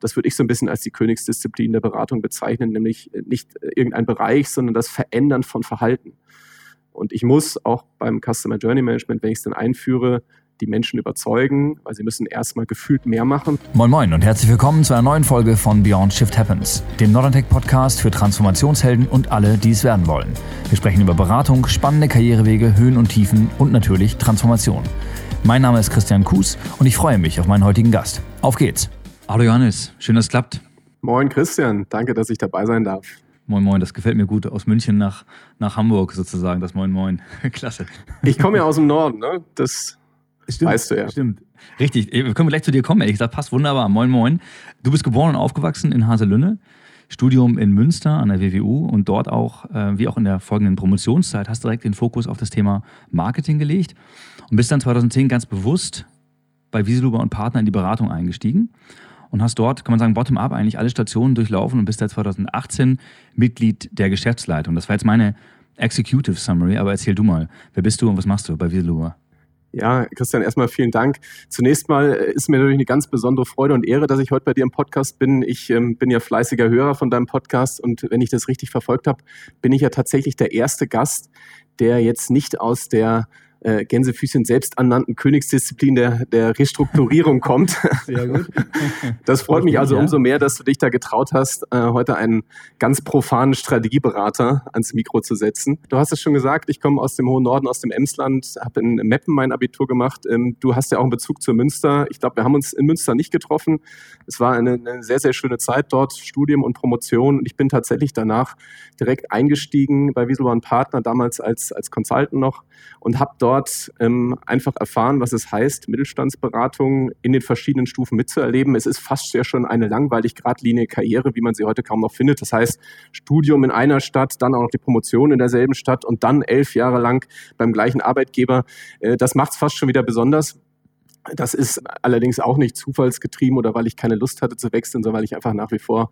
Das würde ich so ein bisschen als die Königsdisziplin der Beratung bezeichnen, nämlich nicht irgendein Bereich, sondern das Verändern von Verhalten. Und ich muss auch beim Customer Journey Management, wenn ich es dann einführe, die Menschen überzeugen, weil sie müssen erstmal gefühlt mehr machen. Moin Moin und herzlich willkommen zu einer neuen Folge von Beyond Shift Happens, dem Northern Podcast für Transformationshelden und alle, die es werden wollen. Wir sprechen über Beratung, spannende Karrierewege, Höhen und Tiefen und natürlich Transformation. Mein Name ist Christian Kuhs und ich freue mich auf meinen heutigen Gast. Auf geht's! Hallo Johannes, schön, dass es klappt. Moin Christian, danke, dass ich dabei sein darf. Moin Moin, das gefällt mir gut. Aus München nach, nach Hamburg sozusagen, das Moin Moin. Klasse. Ich komme ja aus dem Norden, ne? Das stimmt, weißt du ja. Stimmt. Richtig. Wir können gleich zu dir kommen, ehrlich gesagt. Passt wunderbar. Moin Moin. Du bist geboren und aufgewachsen in Haselünne. Studium in Münster an der WWU und dort auch, äh, wie auch in der folgenden Promotionszeit, hast direkt den Fokus auf das Thema Marketing gelegt und bist dann 2010 ganz bewusst bei Wieseluber und Partner in die Beratung eingestiegen und hast dort, kann man sagen, bottom-up eigentlich alle Stationen durchlaufen und bist seit 2018 Mitglied der Geschäftsleitung. Das war jetzt meine Executive Summary, aber erzähl du mal, wer bist du und was machst du bei Wieseluber? Ja, Christian, erstmal vielen Dank. Zunächst mal ist mir natürlich eine ganz besondere Freude und Ehre, dass ich heute bei dir im Podcast bin. Ich ähm, bin ja fleißiger Hörer von deinem Podcast und wenn ich das richtig verfolgt habe, bin ich ja tatsächlich der erste Gast, der jetzt nicht aus der äh, Gänsefüßchen selbst ernannten Königsdisziplin der, der Restrukturierung kommt. Sehr gut. Das freut mich also umso mehr, dass du dich da getraut hast, äh, heute einen ganz profanen Strategieberater ans Mikro zu setzen. Du hast es schon gesagt, ich komme aus dem hohen Norden, aus dem Emsland, habe in Meppen mein Abitur gemacht. Ähm, du hast ja auch einen Bezug zu Münster. Ich glaube, wir haben uns in Münster nicht getroffen. Es war eine, eine sehr, sehr schöne Zeit dort, Studium und Promotion. Und ich bin tatsächlich danach direkt eingestiegen bei Wieselborn Partner, damals als, als Consultant noch und habe dort ähm, einfach erfahren, was es heißt, Mittelstandsberatung in den verschiedenen Stufen mitzuerleben. Es ist fast ja schon eine langweilig geradlinige Karriere, wie man sie heute kaum noch findet. Das heißt, Studium in einer Stadt, dann auch noch die Promotion in derselben Stadt und dann elf Jahre lang beim gleichen Arbeitgeber. Äh, das macht es fast schon wieder besonders. Das ist allerdings auch nicht zufallsgetrieben oder weil ich keine Lust hatte zu wechseln, sondern weil ich einfach nach wie vor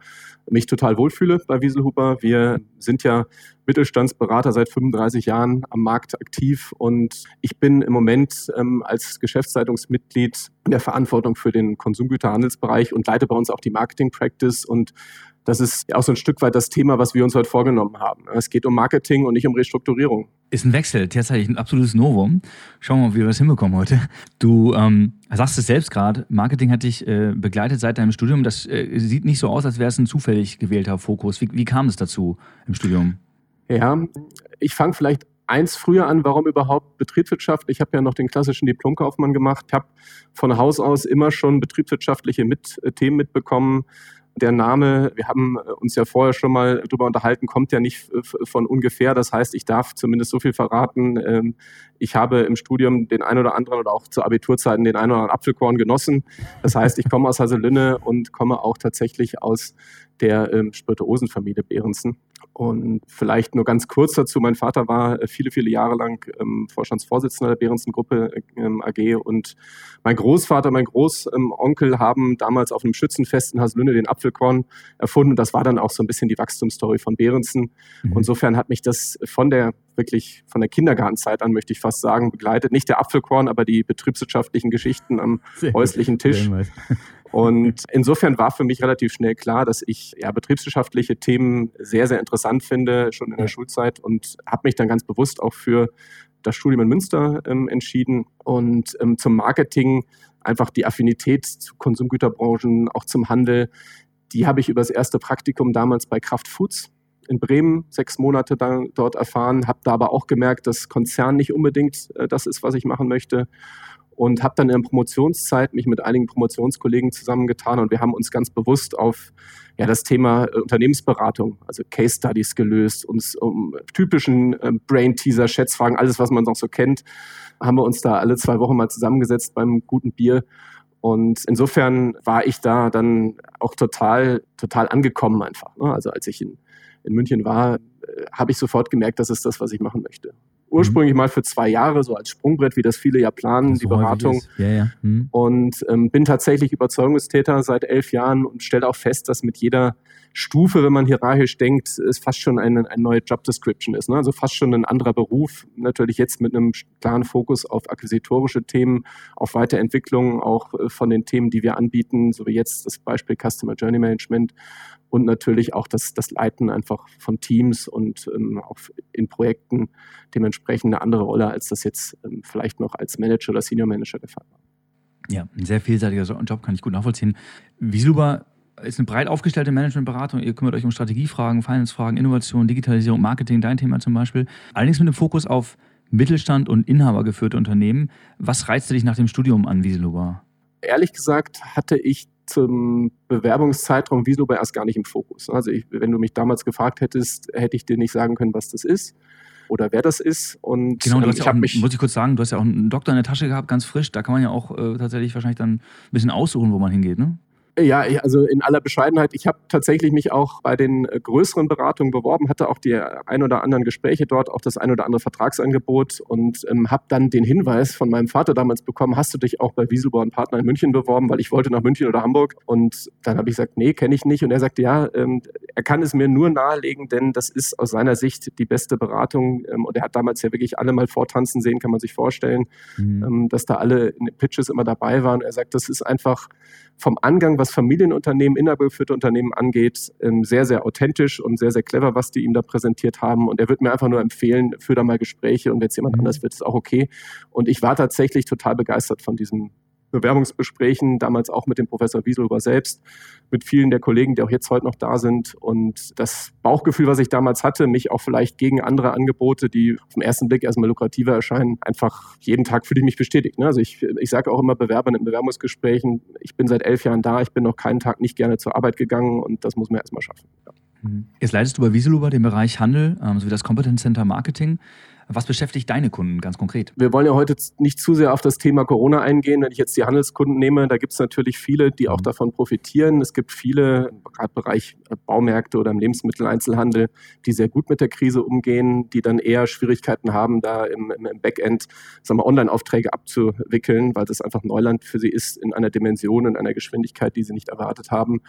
mich total wohlfühle bei Wieselhuber. Wir sind ja Mittelstandsberater seit 35 Jahren am Markt aktiv und ich bin im Moment ähm, als Geschäftsleitungsmitglied in der Verantwortung für den Konsumgüterhandelsbereich und leite bei uns auch die Marketing Practice und das ist auch so ein Stück weit das Thema, was wir uns heute vorgenommen haben. Es geht um Marketing und nicht um Restrukturierung. Ist ein Wechsel, tatsächlich ein absolutes Novum. Schauen wir mal, wie wir das hinbekommen heute. Du ähm, sagst es selbst gerade, Marketing hat dich äh, begleitet seit deinem Studium. Das äh, sieht nicht so aus, als wäre es ein zufällig gewählter Fokus. Wie, wie kam es dazu im Studium? Ja, ich fange vielleicht eins früher an, warum überhaupt Betriebswirtschaft? Ich habe ja noch den klassischen Diplomkaufmann gemacht, habe von Haus aus immer schon betriebswirtschaftliche mit, Themen mitbekommen, der Name, wir haben äh, uns ja vorher schon mal darüber unterhalten, kommt ja nicht von ungefähr. Das heißt, ich darf zumindest so viel verraten. Ähm, ich habe im Studium den einen oder anderen oder auch zu Abiturzeiten den einen oder anderen Apfelkorn genossen. Das heißt, ich komme aus Haselünne und komme auch tatsächlich aus der ähm, Spirituosenfamilie Behrensen. Und vielleicht nur ganz kurz dazu, mein Vater war äh, viele, viele Jahre lang ähm, Vorstandsvorsitzender der Behrensen-Gruppe ähm, AG und mein Großvater, mein Großonkel haben damals auf einem Schützenfest in Haslünne den Apfelkorn erfunden. Das war dann auch so ein bisschen die Wachstumsstory von Behrensen. Mhm. Insofern hat mich das von der wirklich von der Kindergartenzeit an, möchte ich fast sagen, begleitet. Nicht der Apfelkorn, aber die betriebswirtschaftlichen Geschichten am häuslichen Tisch. Und insofern war für mich relativ schnell klar, dass ich ja, betriebswirtschaftliche Themen sehr, sehr interessant finde, schon in der Schulzeit und habe mich dann ganz bewusst auch für das Studium in Münster ähm, entschieden und ähm, zum Marketing einfach die Affinität zu Konsumgüterbranchen, auch zum Handel, die habe ich über das erste Praktikum damals bei Kraft Foods in Bremen sechs Monate dann dort erfahren, habe da aber auch gemerkt, dass Konzern nicht unbedingt äh, das ist, was ich machen möchte und habe dann in der Promotionszeit mich mit einigen Promotionskollegen zusammengetan und wir haben uns ganz bewusst auf ja, das Thema äh, Unternehmensberatung, also Case Studies gelöst, uns um typischen äh, Brain-Teaser, Schätzfragen, alles, was man noch so kennt, haben wir uns da alle zwei Wochen mal zusammengesetzt beim guten Bier. Und insofern war ich da dann auch total, total angekommen einfach. Ne? Also als ich in, in München war, äh, habe ich sofort gemerkt, das ist das, was ich machen möchte ursprünglich mhm. mal für zwei Jahre, so als Sprungbrett, wie das viele ja planen, die Beratung. Ja, ja. Mhm. Und ähm, bin tatsächlich Überzeugungstäter seit elf Jahren und stelle auch fest, dass mit jeder Stufe, wenn man hierarchisch denkt, ist fast schon eine, eine neue Job Description ist. Ne? Also fast schon ein anderer Beruf. Natürlich jetzt mit einem klaren Fokus auf akquisitorische Themen, auf Weiterentwicklung, auch äh, von den Themen, die wir anbieten, so wie jetzt das Beispiel Customer Journey Management und natürlich auch das, das Leiten einfach von Teams und ähm, auch in Projekten dementsprechend eine andere Rolle, als das jetzt ähm, vielleicht noch als Manager oder Senior Manager der Fall war. Ja, ein sehr vielseitiger Job, kann ich gut nachvollziehen. Wiesuber ist eine breit aufgestellte Managementberatung. Ihr kümmert euch um Strategiefragen, Finance-Fragen, Innovation, Digitalisierung, Marketing, dein Thema zum Beispiel. Allerdings mit einem Fokus auf Mittelstand und inhabergeführte Unternehmen. Was reizte dich nach dem Studium an Wieseluber? Ehrlich gesagt hatte ich zum Bewerbungszeitraum Wieseluber erst gar nicht im Fokus. Also ich, wenn du mich damals gefragt hättest, hätte ich dir nicht sagen können, was das ist oder wer das ist. Und genau, du ähm, hast ja auch, mich muss ich kurz sagen, du hast ja auch einen Doktor in der Tasche gehabt, ganz frisch. Da kann man ja auch äh, tatsächlich wahrscheinlich dann ein bisschen aussuchen, wo man hingeht, ne? Ja, also in aller Bescheidenheit, ich habe tatsächlich mich auch bei den äh, größeren Beratungen beworben, hatte auch die ein oder anderen Gespräche dort, auch das ein oder andere Vertragsangebot und ähm, habe dann den Hinweis von meinem Vater damals bekommen, hast du dich auch bei Wieselborn Partner in München beworben, weil ich wollte nach München oder Hamburg und dann habe ich gesagt, nee, kenne ich nicht und er sagte, ja, ähm, er kann es mir nur nahelegen, denn das ist aus seiner Sicht die beste Beratung ähm, und er hat damals ja wirklich alle mal vortanzen sehen, kann man sich vorstellen, mhm. ähm, dass da alle in den Pitches immer dabei waren. Er sagt, das ist einfach vom Angang, was Familienunternehmen, innergeführte Unternehmen angeht, ähm, sehr, sehr authentisch und sehr, sehr clever, was die ihm da präsentiert haben. Und er wird mir einfach nur empfehlen, führe da mal Gespräche und wenn es jemand mhm. anders wird, ist auch okay. Und ich war tatsächlich total begeistert von diesem Bewerbungsgesprächen, damals auch mit dem Professor Wieselhuber selbst, mit vielen der Kollegen, die auch jetzt heute noch da sind. Und das Bauchgefühl, was ich damals hatte, mich auch vielleicht gegen andere Angebote, die auf den ersten Blick erstmal lukrativer erscheinen, einfach jeden Tag fühle ich mich bestätigt. Ne? Also ich, ich sage auch immer Bewerbern in Bewerbungsgesprächen, ich bin seit elf Jahren da, ich bin noch keinen Tag nicht gerne zur Arbeit gegangen und das muss man erstmal schaffen. Ja. Mhm. Jetzt leitest du bei Wieselhuber den Bereich Handel ähm, sowie das Competence Center Marketing. Was beschäftigt deine Kunden ganz konkret? Wir wollen ja heute nicht zu sehr auf das Thema Corona eingehen. Wenn ich jetzt die Handelskunden nehme, da gibt es natürlich viele, die auch mhm. davon profitieren. Es gibt viele, gerade im Bereich Baumärkte oder im Lebensmitteleinzelhandel, die sehr gut mit der Krise umgehen, die dann eher Schwierigkeiten haben, da im, im Backend Online-Aufträge abzuwickeln, weil das einfach Neuland für sie ist in einer Dimension und einer Geschwindigkeit, die sie nicht erwartet haben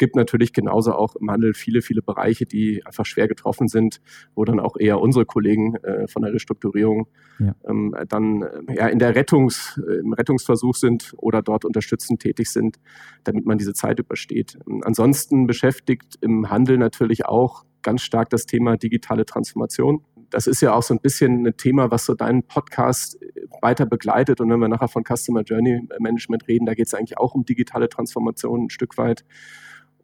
gibt natürlich genauso auch im Handel viele, viele Bereiche, die einfach schwer getroffen sind, wo dann auch eher unsere Kollegen äh, von der Restrukturierung ja. ähm, dann äh, ja, in der Rettungs, äh, im Rettungsversuch sind oder dort unterstützend tätig sind, damit man diese Zeit übersteht. Ansonsten beschäftigt im Handel natürlich auch ganz stark das Thema digitale Transformation. Das ist ja auch so ein bisschen ein Thema, was so deinen Podcast äh, weiter begleitet. Und wenn wir nachher von Customer Journey Management reden, da geht es eigentlich auch um digitale Transformation ein Stück weit.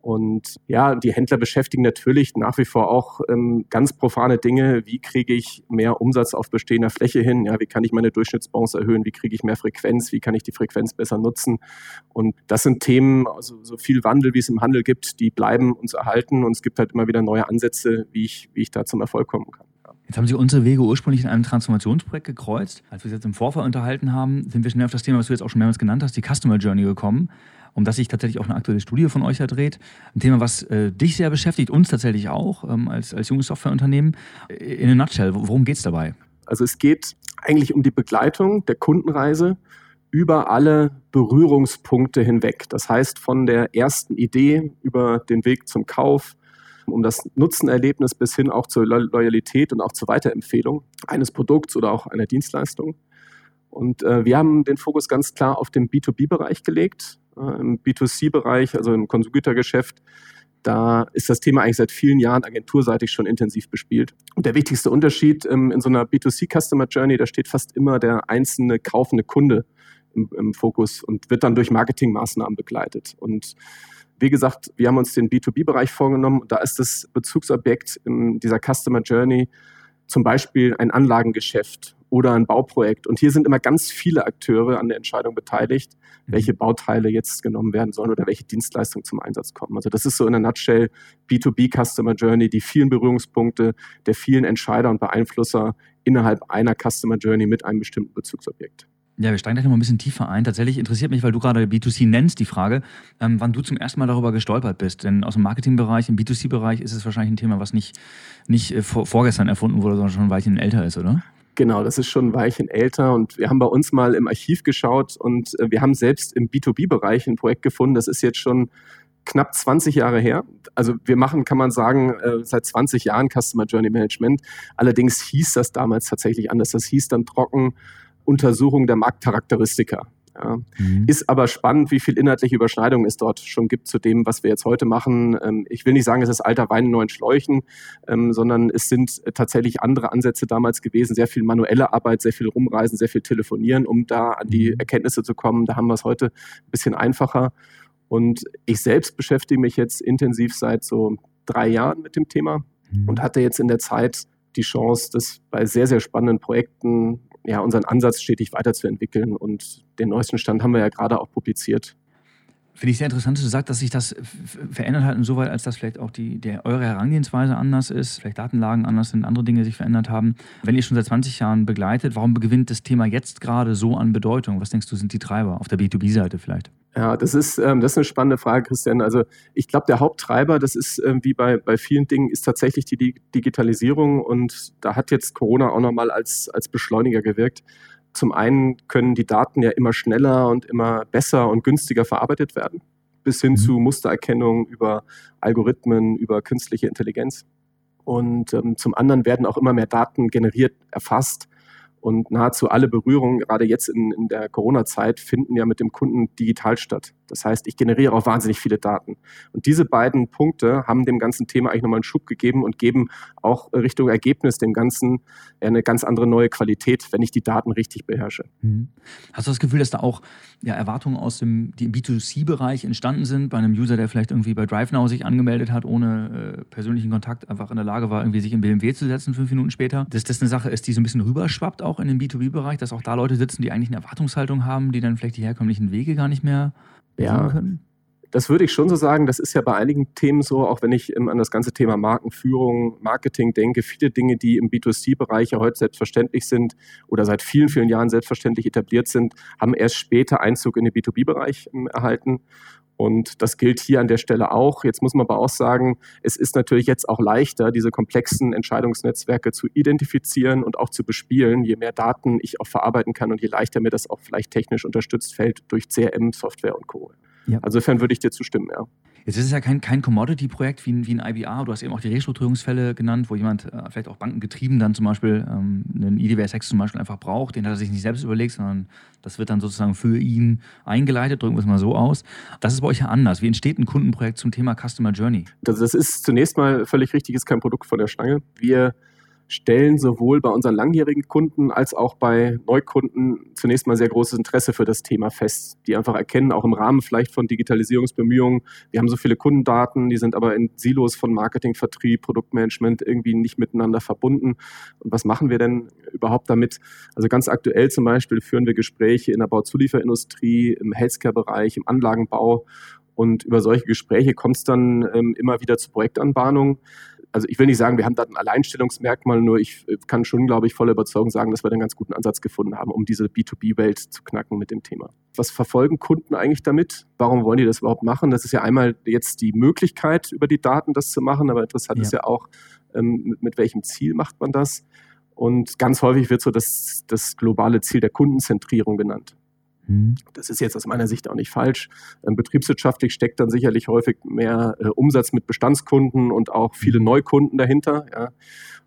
Und ja, die Händler beschäftigen natürlich nach wie vor auch ähm, ganz profane Dinge. Wie kriege ich mehr Umsatz auf bestehender Fläche hin? Ja, wie kann ich meine Durchschnittsbonus erhöhen? Wie kriege ich mehr Frequenz? Wie kann ich die Frequenz besser nutzen? Und das sind Themen, also so viel Wandel, wie es im Handel gibt, die bleiben uns erhalten. Und es gibt halt immer wieder neue Ansätze, wie ich, wie ich da zum Erfolg kommen kann. Jetzt haben sich unsere Wege ursprünglich in einem Transformationsprojekt gekreuzt. Als wir uns jetzt im Vorfall unterhalten haben, sind wir schnell auf das Thema, was du jetzt auch schon mehrmals genannt hast, die Customer Journey gekommen um das sich tatsächlich auch eine aktuelle Studie von euch dreht. Ein Thema, was äh, dich sehr beschäftigt, uns tatsächlich auch ähm, als, als junges Softwareunternehmen. Äh, in a nutshell, worum geht es dabei? Also es geht eigentlich um die Begleitung der Kundenreise über alle Berührungspunkte hinweg. Das heißt, von der ersten Idee über den Weg zum Kauf, um das Nutzenerlebnis bis hin auch zur Loyalität und auch zur Weiterempfehlung eines Produkts oder auch einer Dienstleistung. Und äh, wir haben den Fokus ganz klar auf den B2B-Bereich gelegt. Äh, Im B2C-Bereich, also im Konsumgütergeschäft, da ist das Thema eigentlich seit vielen Jahren agenturseitig schon intensiv bespielt. Und der wichtigste Unterschied ähm, in so einer B2C-Customer Journey, da steht fast immer der einzelne kaufende Kunde im, im Fokus und wird dann durch Marketingmaßnahmen begleitet. Und wie gesagt, wir haben uns den B2B-Bereich vorgenommen. Da ist das Bezugsobjekt in dieser Customer Journey zum Beispiel ein Anlagengeschäft oder ein Bauprojekt. Und hier sind immer ganz viele Akteure an der Entscheidung beteiligt, mhm. welche Bauteile jetzt genommen werden sollen oder welche Dienstleistungen zum Einsatz kommen. Also das ist so in der Nutshell B2B Customer Journey, die vielen Berührungspunkte der vielen Entscheider und Beeinflusser innerhalb einer Customer Journey mit einem bestimmten Bezugsobjekt. Ja, wir steigen gleich noch mal ein bisschen tiefer ein. Tatsächlich interessiert mich, weil du gerade B2C nennst, die Frage, ähm, wann du zum ersten Mal darüber gestolpert bist. Denn aus dem Marketingbereich, im B2C-Bereich ist es wahrscheinlich ein Thema, was nicht, nicht äh, vor, vorgestern erfunden wurde, sondern schon ein Weilchen älter ist, oder? Genau, das ist schon ein Weilchen älter und wir haben bei uns mal im Archiv geschaut und äh, wir haben selbst im B2B-Bereich ein Projekt gefunden, das ist jetzt schon knapp 20 Jahre her. Also wir machen, kann man sagen, äh, seit 20 Jahren Customer Journey Management. Allerdings hieß das damals tatsächlich anders. Das hieß dann trocken Untersuchung der Marktcharakteristika. Ja. Mhm. Ist aber spannend, wie viel inhaltliche Überschneidung es dort schon gibt zu dem, was wir jetzt heute machen. Ähm, ich will nicht sagen, es ist alter Wein in neuen Schläuchen, ähm, sondern es sind tatsächlich andere Ansätze damals gewesen. Sehr viel manuelle Arbeit, sehr viel rumreisen, sehr viel telefonieren, um da an die mhm. Erkenntnisse zu kommen. Da haben wir es heute ein bisschen einfacher. Und ich selbst beschäftige mich jetzt intensiv seit so drei Jahren mit dem Thema mhm. und hatte jetzt in der Zeit die Chance, das bei sehr, sehr spannenden Projekten ja, unseren Ansatz stetig weiterzuentwickeln. Und den neuesten Stand haben wir ja gerade auch publiziert. Finde ich sehr interessant, dass du sagst, dass sich das verändert hat, insoweit, als dass vielleicht auch die, der, eure Herangehensweise anders ist, vielleicht Datenlagen anders sind, andere Dinge sich verändert haben. Wenn ihr schon seit 20 Jahren begleitet, warum gewinnt das Thema jetzt gerade so an Bedeutung? Was denkst du, sind die Treiber auf der B2B-Seite vielleicht? Ja, das ist, ähm, das ist eine spannende Frage, Christian. Also ich glaube, der Haupttreiber, das ist ähm, wie bei, bei vielen Dingen, ist tatsächlich die Digitalisierung und da hat jetzt Corona auch nochmal als, als Beschleuniger gewirkt. Zum einen können die Daten ja immer schneller und immer besser und günstiger verarbeitet werden, bis hin mhm. zu Mustererkennung über Algorithmen, über künstliche Intelligenz. Und ähm, zum anderen werden auch immer mehr Daten generiert, erfasst und nahezu alle Berührungen, gerade jetzt in, in der Corona-Zeit, finden ja mit dem Kunden digital statt. Das heißt, ich generiere auch wahnsinnig viele Daten. Und diese beiden Punkte haben dem ganzen Thema eigentlich nochmal einen Schub gegeben und geben auch Richtung Ergebnis dem Ganzen eine ganz andere neue Qualität, wenn ich die Daten richtig beherrsche. Mhm. Hast du das Gefühl, dass da auch ja, Erwartungen aus dem B2C-Bereich entstanden sind, bei einem User, der vielleicht irgendwie bei DriveNow sich angemeldet hat, ohne äh, persönlichen Kontakt, einfach in der Lage war, irgendwie sich in BMW zu setzen, fünf Minuten später? Dass das eine Sache ist, die so ein bisschen rüberschwappt auch in den B2B-Bereich, dass auch da Leute sitzen, die eigentlich eine Erwartungshaltung haben, die dann vielleicht die herkömmlichen Wege gar nicht mehr ja, können? Das würde ich schon so sagen. Das ist ja bei einigen Themen so, auch wenn ich an das ganze Thema Markenführung, Marketing denke. Viele Dinge, die im B2C-Bereich ja heute selbstverständlich sind oder seit vielen, vielen Jahren selbstverständlich etabliert sind, haben erst später Einzug in den B2B-Bereich ähm, erhalten. Und das gilt hier an der Stelle auch. Jetzt muss man aber auch sagen, es ist natürlich jetzt auch leichter, diese komplexen Entscheidungsnetzwerke zu identifizieren und auch zu bespielen. Je mehr Daten ich auch verarbeiten kann und je leichter mir das auch vielleicht technisch unterstützt fällt durch CRM, Software und Co. Ja. Also insofern würde ich dir zustimmen, ja. Jetzt ist es ja kein, kein Commodity-Projekt wie, ein, wie ein IBA. Du hast eben auch die Restrukturierungsfälle genannt, wo jemand äh, vielleicht auch bankengetrieben dann zum Beispiel ähm, einen IDWS 6 zum Beispiel einfach braucht. Den hat er sich nicht selbst überlegt, sondern das wird dann sozusagen für ihn eingeleitet, drücken wir es mal so aus. Das ist bei euch ja anders. Wie entsteht ein Kundenprojekt zum Thema Customer Journey? Das, das ist zunächst mal völlig richtig, ist kein Produkt von der Stange. Wir stellen sowohl bei unseren langjährigen Kunden als auch bei Neukunden zunächst mal sehr großes Interesse für das Thema fest, die einfach erkennen, auch im Rahmen vielleicht von Digitalisierungsbemühungen, wir haben so viele Kundendaten, die sind aber in Silos von Marketing, Vertrieb, Produktmanagement irgendwie nicht miteinander verbunden. Und was machen wir denn überhaupt damit? Also ganz aktuell zum Beispiel führen wir Gespräche in der Bauzulieferindustrie, im Healthcare-Bereich, im Anlagenbau und über solche Gespräche kommt es dann ähm, immer wieder zu Projektanbahnungen also ich will nicht sagen, wir haben da ein Alleinstellungsmerkmal, nur ich äh, kann schon, glaube ich, voller Überzeugung sagen, dass wir einen ganz guten Ansatz gefunden haben, um diese B2B-Welt zu knacken mit dem Thema. Was verfolgen Kunden eigentlich damit? Warum wollen die das überhaupt machen? Das ist ja einmal jetzt die Möglichkeit, über die Daten das zu machen, aber interessant ja. ist ja auch, ähm, mit, mit welchem Ziel macht man das? Und ganz häufig wird so das, das globale Ziel der Kundenzentrierung genannt. Mhm. Das ist jetzt aus meiner Sicht auch nicht falsch. Ähm, betriebswirtschaftlich steckt dann sicherlich häufig mehr äh, Umsatz mit Bestandskunden und auch viele mhm. Neukunden dahinter. Ja.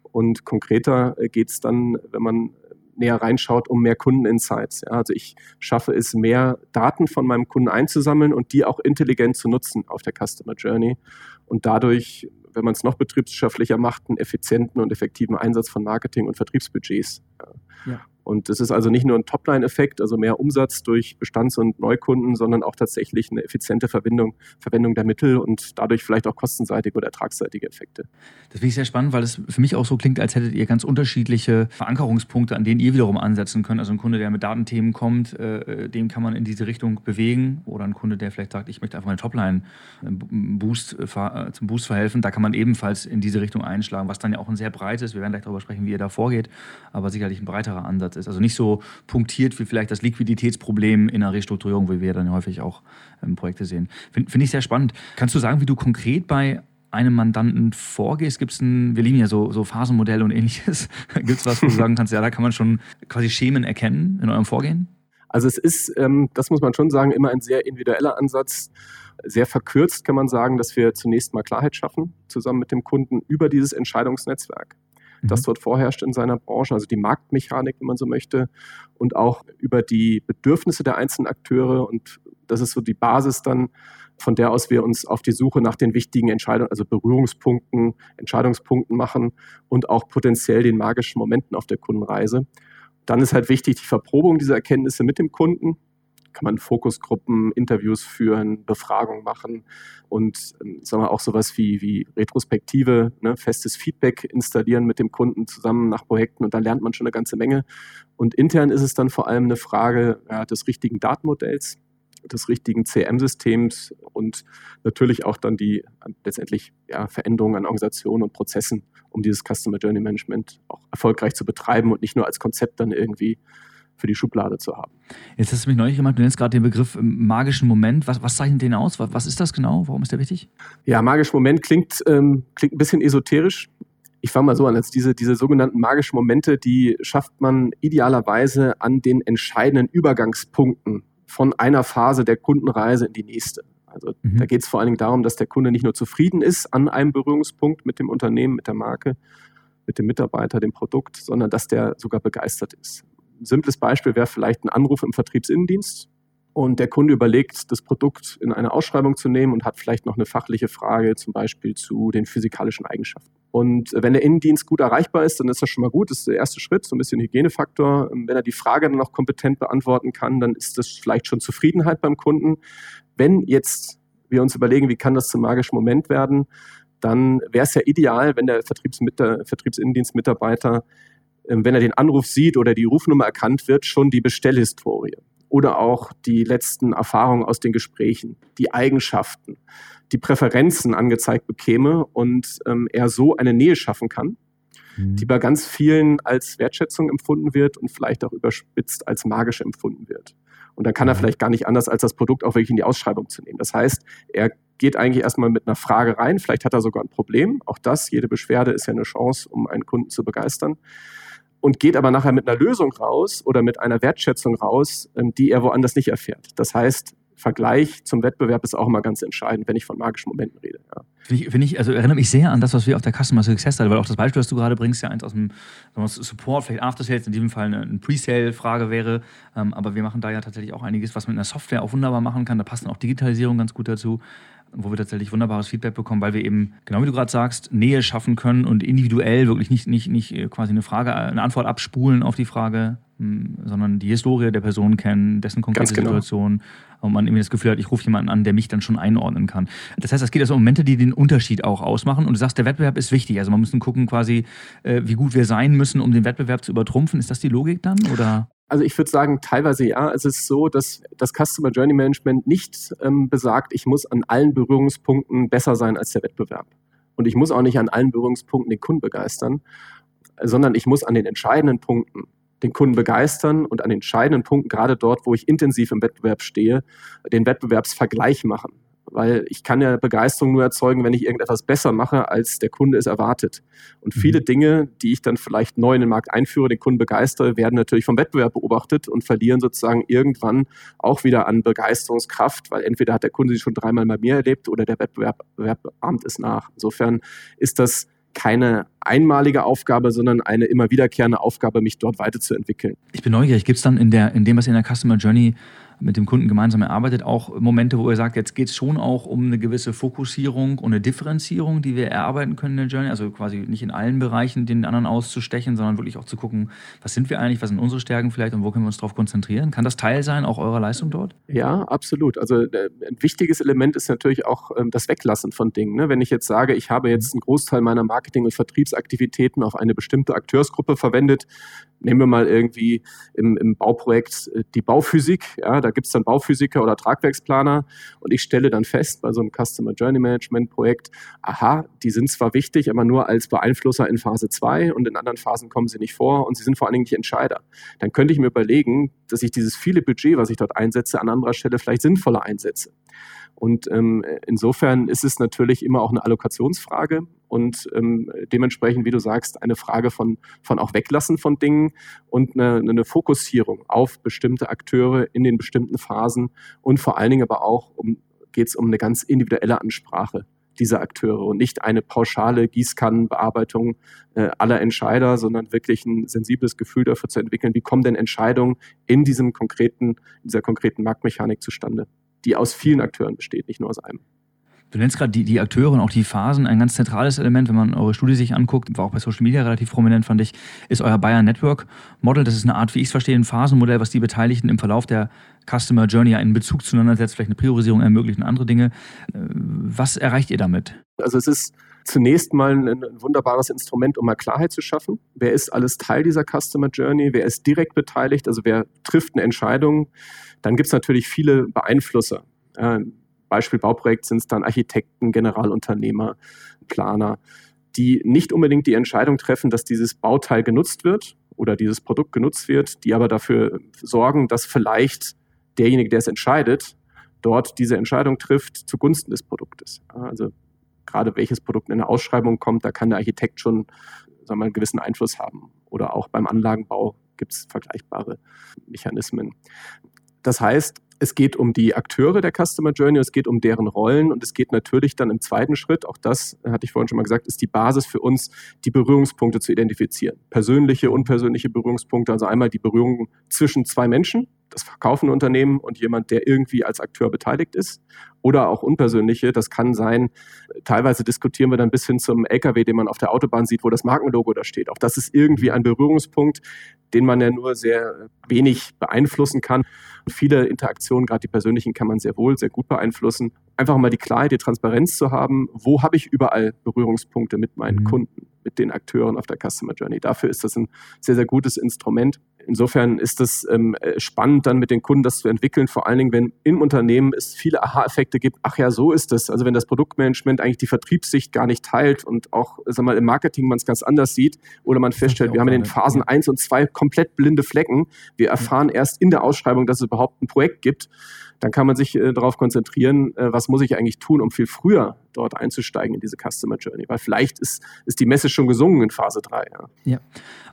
Und konkreter äh, geht es dann, wenn man näher reinschaut, um mehr Kundeninsights. Ja, also ich schaffe es, mehr Daten von meinem Kunden einzusammeln und die auch intelligent zu nutzen auf der Customer Journey und dadurch, wenn man es noch betriebswirtschaftlicher macht, einen effizienten und effektiven Einsatz von Marketing und Vertriebsbudgets. Ja. Und das ist also nicht nur ein Topline-Effekt, also mehr Umsatz durch Bestands- und Neukunden, sondern auch tatsächlich eine effiziente Verwendung, Verwendung der Mittel und dadurch vielleicht auch kostenseitige oder ertragsseitige Effekte. Das finde ich sehr spannend, weil es für mich auch so klingt, als hättet ihr ganz unterschiedliche Verankerungspunkte, an denen ihr wiederum ansetzen könnt. Also ein Kunde, der mit Datenthemen kommt, äh, dem kann man in diese Richtung bewegen. Oder ein Kunde, der vielleicht sagt, ich möchte einfach meine Topline Boost, äh, zum Boost verhelfen, da kann man ebenfalls in diese Richtung einschlagen, was dann ja auch ein sehr breites, wir werden gleich darüber sprechen, wie ihr da vorgeht, aber sicherlich ein breiterer Ansatz ist. Also nicht so punktiert wie vielleicht das Liquiditätsproblem in einer Restrukturierung, wie wir dann häufig auch ähm, Projekte sehen. Finde find ich sehr spannend. Kannst du sagen, wie du konkret bei einem Mandanten vorgehst? Gibt ein, wir lieben ja so, so Phasenmodelle und ähnliches. Gibt es was, wo du sagen kannst, ja, da kann man schon quasi Schemen erkennen in eurem Vorgehen? Also es ist, ähm, das muss man schon sagen, immer ein sehr individueller Ansatz. Sehr verkürzt kann man sagen, dass wir zunächst mal Klarheit schaffen, zusammen mit dem Kunden über dieses Entscheidungsnetzwerk. Das dort vorherrscht in seiner Branche, also die Marktmechanik, wenn man so möchte, und auch über die Bedürfnisse der einzelnen Akteure. Und das ist so die Basis dann, von der aus wir uns auf die Suche nach den wichtigen Entscheidungen, also Berührungspunkten, Entscheidungspunkten machen und auch potenziell den magischen Momenten auf der Kundenreise. Dann ist halt wichtig die Verprobung dieser Erkenntnisse mit dem Kunden. Kann man Fokusgruppen, Interviews führen, Befragungen machen und ähm, sagen wir auch sowas wie, wie Retrospektive, ne, festes Feedback installieren mit dem Kunden zusammen nach Projekten und da lernt man schon eine ganze Menge. Und intern ist es dann vor allem eine Frage ja, des richtigen Datenmodells des richtigen CM-Systems und natürlich auch dann die letztendlich ja, Veränderungen an Organisationen und Prozessen, um dieses Customer Journey Management auch erfolgreich zu betreiben und nicht nur als Konzept dann irgendwie für die Schublade zu haben. Jetzt hast du mich neulich gemacht, du nennst gerade den Begriff ähm, magischen Moment. Was, was zeichnet den aus? Was, was, ist das genau? Warum ist der wichtig? Ja, magischer Moment klingt, ähm, klingt ein bisschen esoterisch. Ich fange mal so an, als diese, diese sogenannten magischen Momente, die schafft man idealerweise an den entscheidenden Übergangspunkten von einer Phase der Kundenreise in die nächste. Also mhm. da geht es vor allen Dingen darum, dass der Kunde nicht nur zufrieden ist an einem Berührungspunkt mit dem Unternehmen, mit der Marke, mit dem Mitarbeiter, dem Produkt, sondern dass der sogar begeistert ist. Ein simples Beispiel wäre vielleicht ein Anruf im Vertriebsinnendienst und der Kunde überlegt, das Produkt in eine Ausschreibung zu nehmen und hat vielleicht noch eine fachliche Frage, zum Beispiel zu den physikalischen Eigenschaften. Und wenn der Innendienst gut erreichbar ist, dann ist das schon mal gut. Das ist der erste Schritt, so ein bisschen Hygienefaktor. Wenn er die Frage dann noch kompetent beantworten kann, dann ist das vielleicht schon Zufriedenheit beim Kunden. Wenn jetzt wir uns überlegen, wie kann das zum magischen Moment werden, dann wäre es ja ideal, wenn der Vertriebsinnendienstmitarbeiter, ähm, wenn er den Anruf sieht oder die Rufnummer erkannt wird, schon die Bestellhistorie oder auch die letzten Erfahrungen aus den Gesprächen, die Eigenschaften, die Präferenzen angezeigt bekäme und ähm, er so eine Nähe schaffen kann, mhm. die bei ganz vielen als Wertschätzung empfunden wird und vielleicht auch überspitzt als magisch empfunden wird. Und dann kann er vielleicht gar nicht anders, als das Produkt auch wirklich in die Ausschreibung zu nehmen. Das heißt, er geht eigentlich erstmal mit einer Frage rein, vielleicht hat er sogar ein Problem. Auch das, jede Beschwerde ist ja eine Chance, um einen Kunden zu begeistern und geht aber nachher mit einer Lösung raus oder mit einer Wertschätzung raus, ähm, die er woanders nicht erfährt. Das heißt, Vergleich zum Wettbewerb ist auch immer ganz entscheidend, wenn ich von magischen Momenten rede. Ja. Finde ich, find ich, also erinnere mich sehr an das, was wir auf der Customer Success hatten, weil auch das Beispiel, das du gerade bringst, ja eins aus dem Support, vielleicht After Sales, in diesem Fall eine, eine Pre-Sale-Frage wäre. Ähm, aber wir machen da ja tatsächlich auch einiges, was man in der Software auch wunderbar machen kann. Da passt dann auch Digitalisierung ganz gut dazu wo wir tatsächlich wunderbares Feedback bekommen, weil wir eben, genau wie du gerade sagst, Nähe schaffen können und individuell wirklich nicht, nicht, nicht äh, quasi eine Frage, eine Antwort abspulen auf die Frage, hm, sondern die Historie der Person kennen, dessen konkrete genau. Situation und man irgendwie das Gefühl hat, ich rufe jemanden an, der mich dann schon einordnen kann. Das heißt, es geht also um Momente, die den Unterschied auch ausmachen und du sagst, der Wettbewerb ist wichtig. Also man muss gucken quasi, äh, wie gut wir sein müssen, um den Wettbewerb zu übertrumpfen. Ist das die Logik dann oder? Also ich würde sagen, teilweise ja. Es ist so, dass das Customer Journey Management nicht ähm, besagt, ich muss an allen Berührungspunkten besser sein als der Wettbewerb. Und ich muss auch nicht an allen Berührungspunkten den Kunden begeistern, sondern ich muss an den entscheidenden Punkten den Kunden begeistern und an den entscheidenden Punkten, gerade dort, wo ich intensiv im Wettbewerb stehe, den Wettbewerbsvergleich machen weil ich kann ja Begeisterung nur erzeugen, wenn ich irgendetwas besser mache, als der Kunde es erwartet. Und mhm. viele Dinge, die ich dann vielleicht neu in den Markt einführe, den Kunden begeistere, werden natürlich vom Wettbewerb beobachtet und verlieren sozusagen irgendwann auch wieder an Begeisterungskraft, weil entweder hat der Kunde sie schon dreimal bei mir erlebt oder der Wettbewerb, Wettbewerb ahmt es nach. Insofern ist das keine einmalige Aufgabe, sondern eine immer wiederkehrende Aufgabe, mich dort weiterzuentwickeln. Ich bin neugierig. Gibt es dann in, der, in dem, was ihr in der Customer Journey mit dem Kunden gemeinsam erarbeitet, auch Momente, wo er sagt, jetzt geht es schon auch um eine gewisse Fokussierung und eine Differenzierung, die wir erarbeiten können in der Journey. Also quasi nicht in allen Bereichen den anderen auszustechen, sondern wirklich auch zu gucken, was sind wir eigentlich, was sind unsere Stärken vielleicht und wo können wir uns darauf konzentrieren. Kann das Teil sein, auch eurer Leistung dort? Ja, absolut. Also äh, ein wichtiges Element ist natürlich auch ähm, das Weglassen von Dingen. Ne? Wenn ich jetzt sage, ich habe jetzt einen Großteil meiner Marketing- und Vertriebsaktivitäten auf eine bestimmte Akteursgruppe verwendet, nehmen wir mal irgendwie im, im Bauprojekt äh, die Bauphysik, ja, da gibt es dann Bauphysiker oder Tragwerksplaner und ich stelle dann fest bei so einem Customer Journey Management Projekt, aha, die sind zwar wichtig, aber nur als Beeinflusser in Phase 2 und in anderen Phasen kommen sie nicht vor und sie sind vor allen Dingen nicht Entscheider. Dann könnte ich mir überlegen, dass ich dieses viele Budget, was ich dort einsetze, an anderer Stelle vielleicht sinnvoller einsetze. Und ähm, insofern ist es natürlich immer auch eine Allokationsfrage und ähm, dementsprechend, wie du sagst, eine Frage von, von auch Weglassen von Dingen und eine, eine Fokussierung auf bestimmte Akteure in den bestimmten Phasen und vor allen Dingen aber auch um, geht es um eine ganz individuelle Ansprache dieser Akteure und nicht eine pauschale Gießkannenbearbeitung äh, aller Entscheider, sondern wirklich ein sensibles Gefühl dafür zu entwickeln, wie kommen denn Entscheidungen in diesem konkreten, dieser konkreten Marktmechanik zustande, die aus vielen Akteuren besteht, nicht nur aus einem. Du nennst gerade die, die Akteure und auch die Phasen. Ein ganz zentrales Element, wenn man eure Studie sich anguckt, war auch bei Social Media relativ prominent, fand ich, ist euer Bayer Network Model. Das ist eine Art, wie ich es verstehe, ein Phasenmodell, was die Beteiligten im Verlauf der Customer Journey einen Bezug zueinander setzt, vielleicht eine Priorisierung ermöglicht und andere Dinge. Äh, was erreicht ihr damit? Also es ist zunächst mal ein, ein, wunderbares Instrument, um mal Klarheit zu schaffen. Wer ist alles Teil dieser Customer Journey? Wer ist direkt beteiligt? Also wer trifft eine Entscheidung? Dann gibt es natürlich viele Beeinflusser. Beispiel Bauprojekt sind es dann Architekten, Generalunternehmer, Planer, die nicht unbedingt die Entscheidung treffen, dass dieses Bauteil genutzt wird oder dieses Produkt genutzt wird, die aber dafür sorgen, dass vielleicht derjenige, der es entscheidet, dort diese Entscheidung trifft zugunsten des Produktes. Also gerade welches Produkt in eine Ausschreibung kommt, da kann der Architekt schon sagen wir, einen gewissen Einfluss haben. Oder auch beim Anlagenbau gibt es vergleichbare Mechanismen. Das heißt, es geht um die Akteure der Customer Journey, es geht um deren Rollen und es geht natürlich dann im zweiten Schritt, auch das hatte ich vorhin schon mal gesagt, ist die Basis für uns, die Berührungspunkte zu identifizieren. Persönliche, unpersönliche Berührungspunkte, also einmal die Berührung zwischen zwei Menschen, das verkaufende Unternehmen und jemand, der irgendwie als Akteur beteiligt ist oder auch unpersönliche. Das kann sein, teilweise diskutieren wir dann bis hin zum LKW, den man auf der Autobahn sieht, wo das Markenlogo da steht. Auch das ist irgendwie ein Berührungspunkt, den man ja nur sehr wenig beeinflussen kann. Und viele Interaktionen, gerade die persönlichen, kann man sehr wohl, sehr gut beeinflussen. Einfach mal die Klarheit, die Transparenz zu haben, wo habe ich überall Berührungspunkte mit meinen mhm. Kunden, mit den Akteuren auf der Customer Journey. Dafür ist das ein sehr, sehr gutes Instrument. Insofern ist es ähm, spannend, dann mit den Kunden das zu entwickeln, vor allen Dingen, wenn im Unternehmen es viele Aha-Effekte gibt. Ach ja, so ist es. Also wenn das Produktmanagement eigentlich die Vertriebssicht gar nicht teilt und auch sag mal, im Marketing man es ganz anders sieht oder man feststellt, wir haben in den Phasen 1 und 2 komplett blinde Flecken. Wir erfahren erst in der Ausschreibung, dass es überhaupt ein Projekt gibt dann kann man sich äh, darauf konzentrieren, äh, was muss ich eigentlich tun, um viel früher dort einzusteigen in diese Customer Journey. Weil vielleicht ist, ist die Messe schon gesungen in Phase 3. Ja, ja.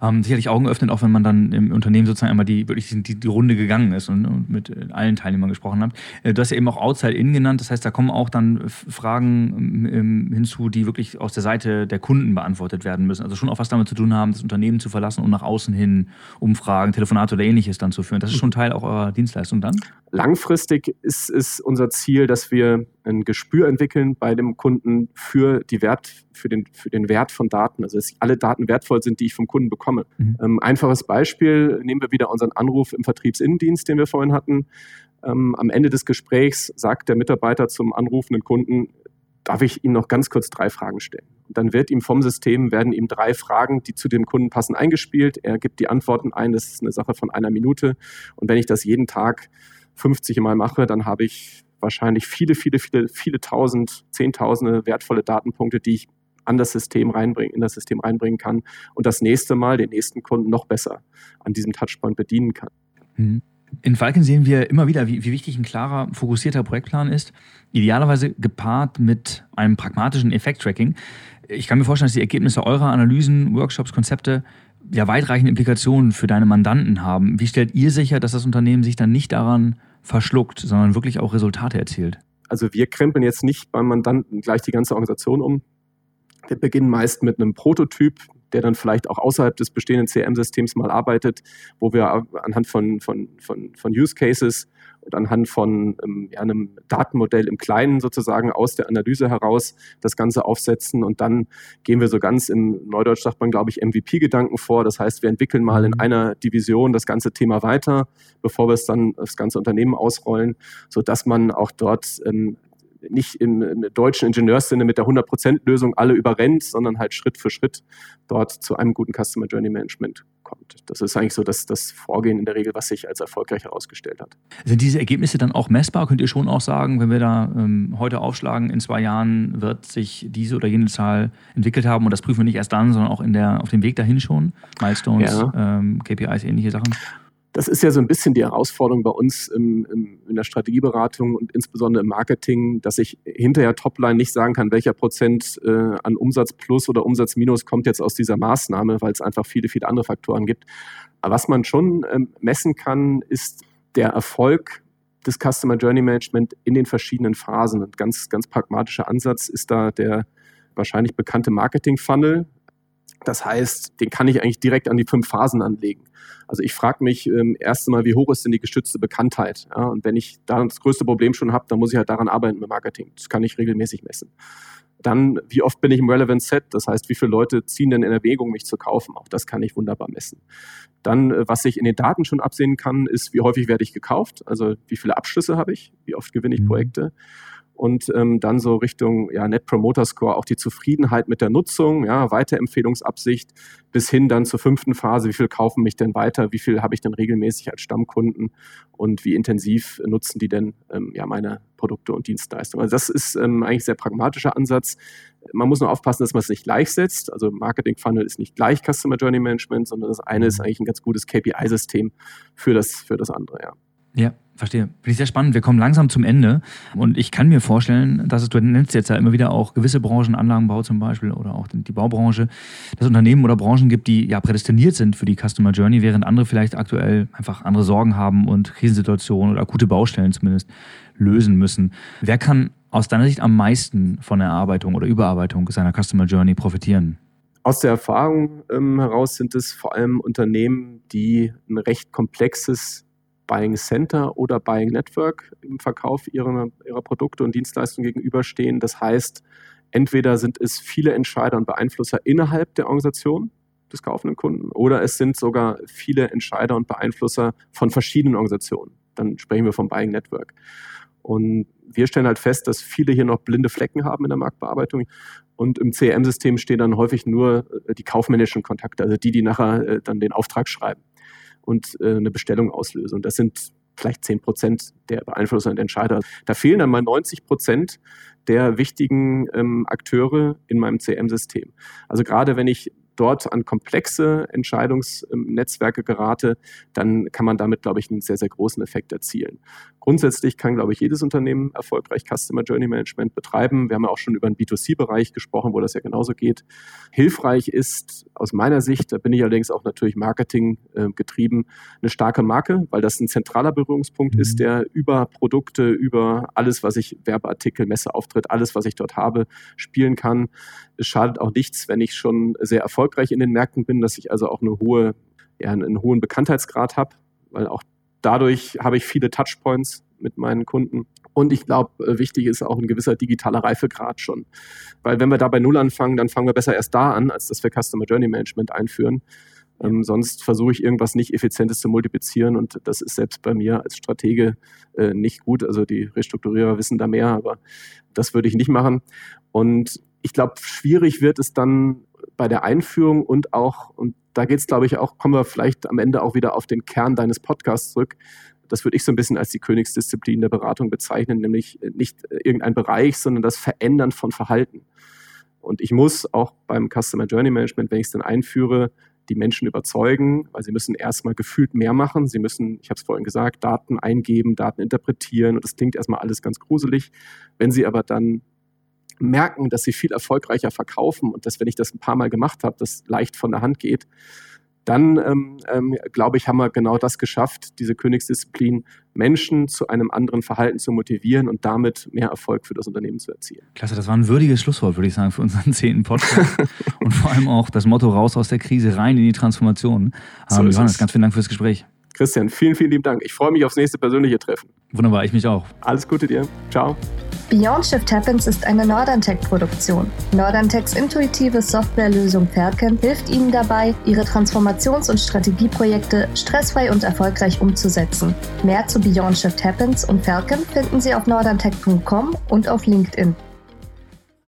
Ähm, sicherlich Augen öffnet, auch wenn man dann im Unternehmen sozusagen einmal die, wirklich die, die Runde gegangen ist und, und, mit äh, allen Teilnehmern gesprochen hat. Äh, du hast ja eben auch Outside-In genannt, das heißt, da kommen auch dann Fragen ähm, hinzu, die wirklich aus der Seite der Kunden beantwortet werden müssen. Also schon auch was damit zu tun haben, das Unternehmen zu verlassen und nach außen hin Umfragen, Telefonate oder ähnliches dann zu führen. Das ist schon Teil auch eurer Dienstleistung dann? Langfristig ist, ist unser Ziel, dass wir ein Gespür entwickeln bei dem Kunden für, die Wert, für, den, für den Wert von Daten. Also dass alle Daten wertvoll sind, die ich vom Kunden bekomme. Mhm. Ähm, einfaches Beispiel, nehmen wir wieder unseren Anruf im Vertriebsinnendienst, den wir vorhin hatten. Ähm, am Ende des Gesprächs sagt der Mitarbeiter zum anrufenden Kunden, darf ich Ihnen noch ganz kurz drei Fragen stellen. Und dann wird ihm vom System, werden ihm drei Fragen, die zu dem Kunden passen, eingespielt. Er gibt die Antworten ein, das ist eine Sache von einer Minute. Und wenn ich das jeden Tag 50 Mal mache, dann habe ich wahrscheinlich viele, viele, viele, viele tausend, zehntausende wertvolle Datenpunkte, die ich an das System reinbringen, in das System reinbringen kann und das nächste Mal den nächsten Kunden noch besser an diesem Touchpoint bedienen kann. Mhm. In Falken sehen wir immer wieder, wie, wie, wichtig ein klarer, fokussierter Projektplan ist. Idealerweise gepaart mit einem pragmatischen Effekt-Tracking. Ich kann mir vorstellen, dass die Ergebnisse eurer Analysen, Workshops, Konzepte ja weitreichende Implikationen für deine Mandanten haben. Wie stellt ihr sicher, dass das Unternehmen sich dann nicht daran verschluckt, sondern wirklich auch Resultate erzielt? Also wir krempeln jetzt nicht beim Mandanten gleich die ganze Organisation um. Wir beginnen meist mit einem Prototyp, der dann vielleicht auch außerhalb des bestehenden CRM-Systems mal arbeitet, wo wir anhand von, von, von, von Use Cases und anhand von ähm, ja, einem Datenmodell im Kleinen sozusagen aus der Analyse heraus das Ganze aufsetzen und dann gehen wir so ganz im Neudeutsch sagt man, glaube ich, MVP-Gedanken vor. Das heißt, wir entwickeln mal in mhm. einer Division das ganze Thema weiter, bevor wir es dann das ganze Unternehmen ausrollen, sodass man auch dort ähm, nicht im, im, deutschen Ingenieurssinne mit der 100%-Lösung alle überrennt, sondern halt Schritt für Schritt dort zu einem guten Customer Journey Management kommt. Das ist eigentlich so das, das Vorgehen in der Regel, was sich als erfolgreich herausgestellt hat. Sind diese Ergebnisse dann auch messbar? Könnt ihr schon auch sagen, wenn wir da ähm, heute aufschlagen, in zwei Jahren wird sich diese oder jene Zahl entwickelt haben und das prüfen wir nicht erst dann, sondern auch in der, auf dem Weg dahin schon? Milestones, ja. ähm, KPIs, ähnliche Sachen? Das ist ja so ein bisschen die Herausforderung bei uns im, im, in der Strategieberatung und insbesondere im Marketing, dass ich hinterher Topline nicht sagen kann, welcher Prozent äh, an Umsatz plus oder Umsatz minus kommt jetzt aus dieser Maßnahme, weil es einfach viele, viele andere Faktoren gibt. Aber was man schon ähm, messen kann, ist der Erfolg des Customer Journey Management in den verschiedenen Phasen. Ein ganz, ganz pragmatischer Ansatz ist da der wahrscheinlich bekannte Marketing Funnel, das heißt, den kann ich eigentlich direkt an die fünf Phasen anlegen. Also ich frage mich ähm, erst einmal, wie hoch ist denn die gestützte Bekanntheit? Ja, und wenn ich da das größte Problem schon habe, dann muss ich halt daran arbeiten mit Marketing. Das kann ich regelmäßig messen. Dann, wie oft bin ich im Relevant Set? Das heißt, wie viele Leute ziehen denn in Erwägung, mich zu kaufen? Auch das kann ich wunderbar messen. Dann, äh, was ich in den Daten schon absehen kann, ist, wie häufig werde ich gekauft? Also, wie viele Abschlüsse habe ich? Wie oft gewinne ich mhm. Und ähm, dann so Richtung ja, Net Promoter Score auch die Zufriedenheit mit der Nutzung, ja, Weiterempfehlungsabsicht bis hin dann zur fünften Phase, wie viel kaufen mich denn weiter, wie viel habe ich denn regelmäßig als Stammkunden und wie intensiv nutzen die denn ähm, ja, meine Produkte und Dienstleistungen. Also das ist ähm, eigentlich ein sehr pragmatischer Ansatz. Man muss nur aufpassen, dass man es nicht gleichsetzt. Also Marketing Funnel ist nicht gleich Customer Journey Management, sondern das eine ist mhm. eigentlich ein ganz gutes KPI-System für das, für das andere, ja. Ja, verstehe. Finde ich sehr spannend. Wir kommen langsam zum Ende. Und ich kann mir vorstellen, dass es, du nennst jetzt ja immer wieder auch gewisse Branchen, Anlagenbau zum Beispiel oder auch die Baubranche, dass es Unternehmen oder Branchen gibt, die ja prädestiniert sind für die Customer Journey, während andere vielleicht aktuell einfach andere Sorgen haben und Krisensituationen oder akute Baustellen zumindest lösen müssen. Wer kann aus deiner Sicht am meisten von der Erarbeitung oder Überarbeitung seiner Customer Journey profitieren? Aus der Erfahrung ähm, heraus sind es vor allem Unternehmen, die ein recht komplexes Buying Center oder Buying Network im Verkauf ihrer, ihrer Produkte und Dienstleistungen gegenüberstehen. Das heißt, entweder sind es viele Entscheider und Beeinflusser innerhalb der Organisation des kaufenden Kunden oder es sind sogar viele Entscheider und Beeinflusser von verschiedenen Organisationen. Dann sprechen wir vom Buying Network. Und wir stellen halt fest, dass viele hier noch blinde Flecken haben in der Marktbearbeitung. Und im CRM-System stehen dann häufig nur äh, die kaufmännischen Kontakte, also die, die nachher äh, dann den Auftrag schreiben und äh, eine Bestellung auslöse. Und das sind vielleicht 10 Prozent der Beeinflusser und Entscheider. Da fehlen dann mal 90 Prozent der wichtigen ähm, Akteure in meinem CM-System. Also gerade wenn ich dort an komplexe Entscheidungsnetzwerke gerate, dann kann man damit, glaube ich, einen sehr, sehr großen Effekt erzielen. Grundsätzlich kann, glaube ich, jedes Unternehmen erfolgreich Customer Journey Management betreiben. Wir haben ja auch schon über den B2C-Bereich gesprochen, wo das ja genauso geht. Hilfreich ist aus meiner Sicht, da bin ich allerdings auch natürlich Marketing äh, getrieben, eine starke Marke, weil das ein zentraler Berührungspunkt mhm. ist, der über Produkte, über alles, was ich Werbeartikel, Messeauftritt, alles, was ich dort habe, spielen kann. Es schadet auch nichts, wenn ich schon sehr erfolgreich in den Märkten bin, dass ich also auch eine hohe, ja, einen hohen Bekanntheitsgrad habe, weil auch Dadurch habe ich viele Touchpoints mit meinen Kunden. Und ich glaube, äh, wichtig ist auch ein gewisser digitaler Reifegrad schon. Weil wenn wir da bei Null anfangen, dann fangen wir besser erst da an, als dass wir Customer Journey Management einführen. Ähm, sonst versuche ich irgendwas nicht Effizientes zu multiplizieren und das ist selbst bei mir als Stratege äh, nicht gut. Also die Restrukturierer wissen da mehr, aber das würde ich nicht machen. Und ich glaube, schwierig wird es dann bei der Einführung und auch, und da geht es, glaube ich, auch, kommen wir vielleicht am Ende auch wieder auf den Kern deines Podcasts zurück. Das würde ich so ein bisschen als die Königsdisziplin der Beratung bezeichnen, nämlich nicht irgendein Bereich, sondern das Verändern von Verhalten. Und ich muss auch beim Customer Journey Management, wenn ich es dann einführe, die Menschen überzeugen, weil sie müssen erstmal gefühlt mehr machen. Sie müssen, ich habe es vorhin gesagt, Daten eingeben, Daten interpretieren und das klingt erstmal alles ganz gruselig. Wenn sie aber dann merken, dass sie viel erfolgreicher verkaufen und dass, wenn ich das ein paar Mal gemacht habe, das leicht von der Hand geht, dann ähm, ähm, glaube ich, haben wir genau das geschafft, diese Königsdisziplin, Menschen zu einem anderen Verhalten zu motivieren und damit mehr Erfolg für das Unternehmen zu erzielen. Klasse, das war ein würdiges Schlusswort, würde ich sagen, für unseren zehnten Podcast. und vor allem auch das Motto raus aus der Krise, rein in die Transformation. So ähm, Johannes, ganz vielen Dank fürs Gespräch. Christian, vielen, vielen lieben Dank. Ich freue mich aufs nächste persönliche Treffen. Wunderbar, ich mich auch. Alles Gute dir. Ciao. Beyond Shift Happens ist eine Norderntech-Produktion. Norderntechs intuitive Softwarelösung Ferken hilft Ihnen dabei, Ihre Transformations- und Strategieprojekte stressfrei und erfolgreich umzusetzen. Mehr zu Beyond Shift Happens und Ferken finden Sie auf norderntech.com und auf LinkedIn.